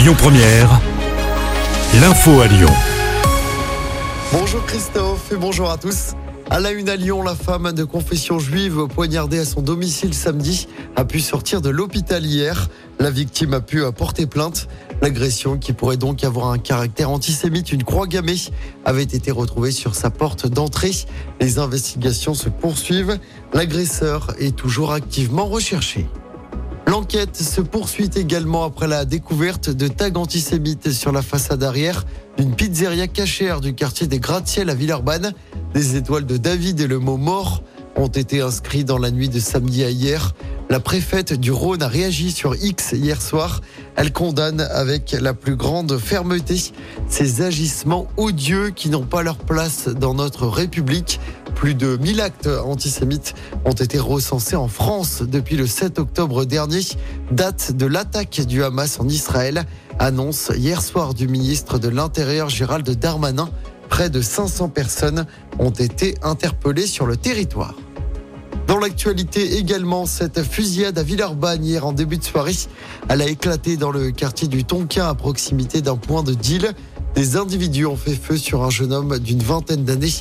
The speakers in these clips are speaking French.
Lyon Première, l'info à Lyon. Bonjour Christophe et bonjour à tous. À la une à Lyon, la femme de confession juive poignardée à son domicile samedi a pu sortir de l'hôpital hier. La victime a pu porter plainte. L'agression, qui pourrait donc avoir un caractère antisémite, une croix gammée, avait été retrouvée sur sa porte d'entrée. Les investigations se poursuivent. L'agresseur est toujours activement recherché. L'enquête se poursuit également après la découverte de tags antisémites sur la façade arrière d'une pizzeria cachère du quartier des Gratte-Ciel à Villeurbanne. Des étoiles de David et le mot mort ont été inscrits dans la nuit de samedi à hier. La préfète du Rhône a réagi sur X hier soir. Elle condamne avec la plus grande fermeté ces agissements odieux qui n'ont pas leur place dans notre République. Plus de 1000 actes antisémites ont été recensés en France depuis le 7 octobre dernier, date de l'attaque du Hamas en Israël, annonce hier soir du ministre de l'Intérieur Gérald Darmanin. Près de 500 personnes ont été interpellées sur le territoire. Dans l'actualité également, cette fusillade à Villeurbanne hier en début de soirée, elle a éclaté dans le quartier du Tonkin à proximité d'un point de deal. Des individus ont fait feu sur un jeune homme d'une vingtaine d'années.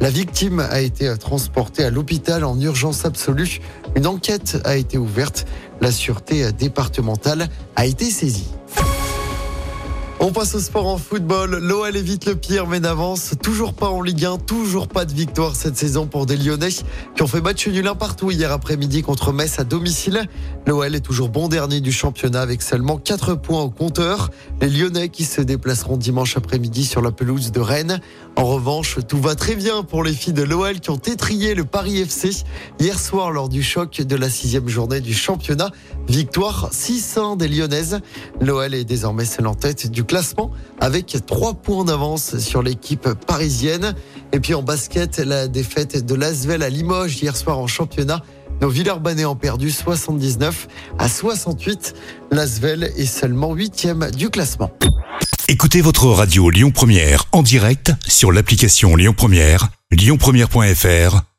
La victime a été transportée à l'hôpital en urgence absolue. Une enquête a été ouverte. La sûreté départementale a été saisie. On passe au sport en football. L'OL évite le pire mais n'avance toujours pas en Ligue 1, toujours pas de victoire cette saison pour des Lyonnais qui ont fait match nul un partout hier après-midi contre Metz à domicile. L'OL est toujours bon dernier du championnat avec seulement 4 points au compteur. Les Lyonnais qui se déplaceront dimanche après-midi sur la pelouse de Rennes. En revanche, tout va très bien pour les filles de l'OL qui ont étrié le Paris FC hier soir lors du choc de la sixième journée du championnat. Victoire 600 des Lyonnaises. L'OL est désormais seule en tête du classement avec trois points d'avance sur l'équipe parisienne. Et puis en basket, la défaite de l'Asvel à Limoges hier soir en championnat. Nos Villeurbanais ont perdu 79 à 68. L'Asvel est seulement huitième du classement. Écoutez votre radio Lyon Première en direct sur l'application Lyon Première, lyonpremière.fr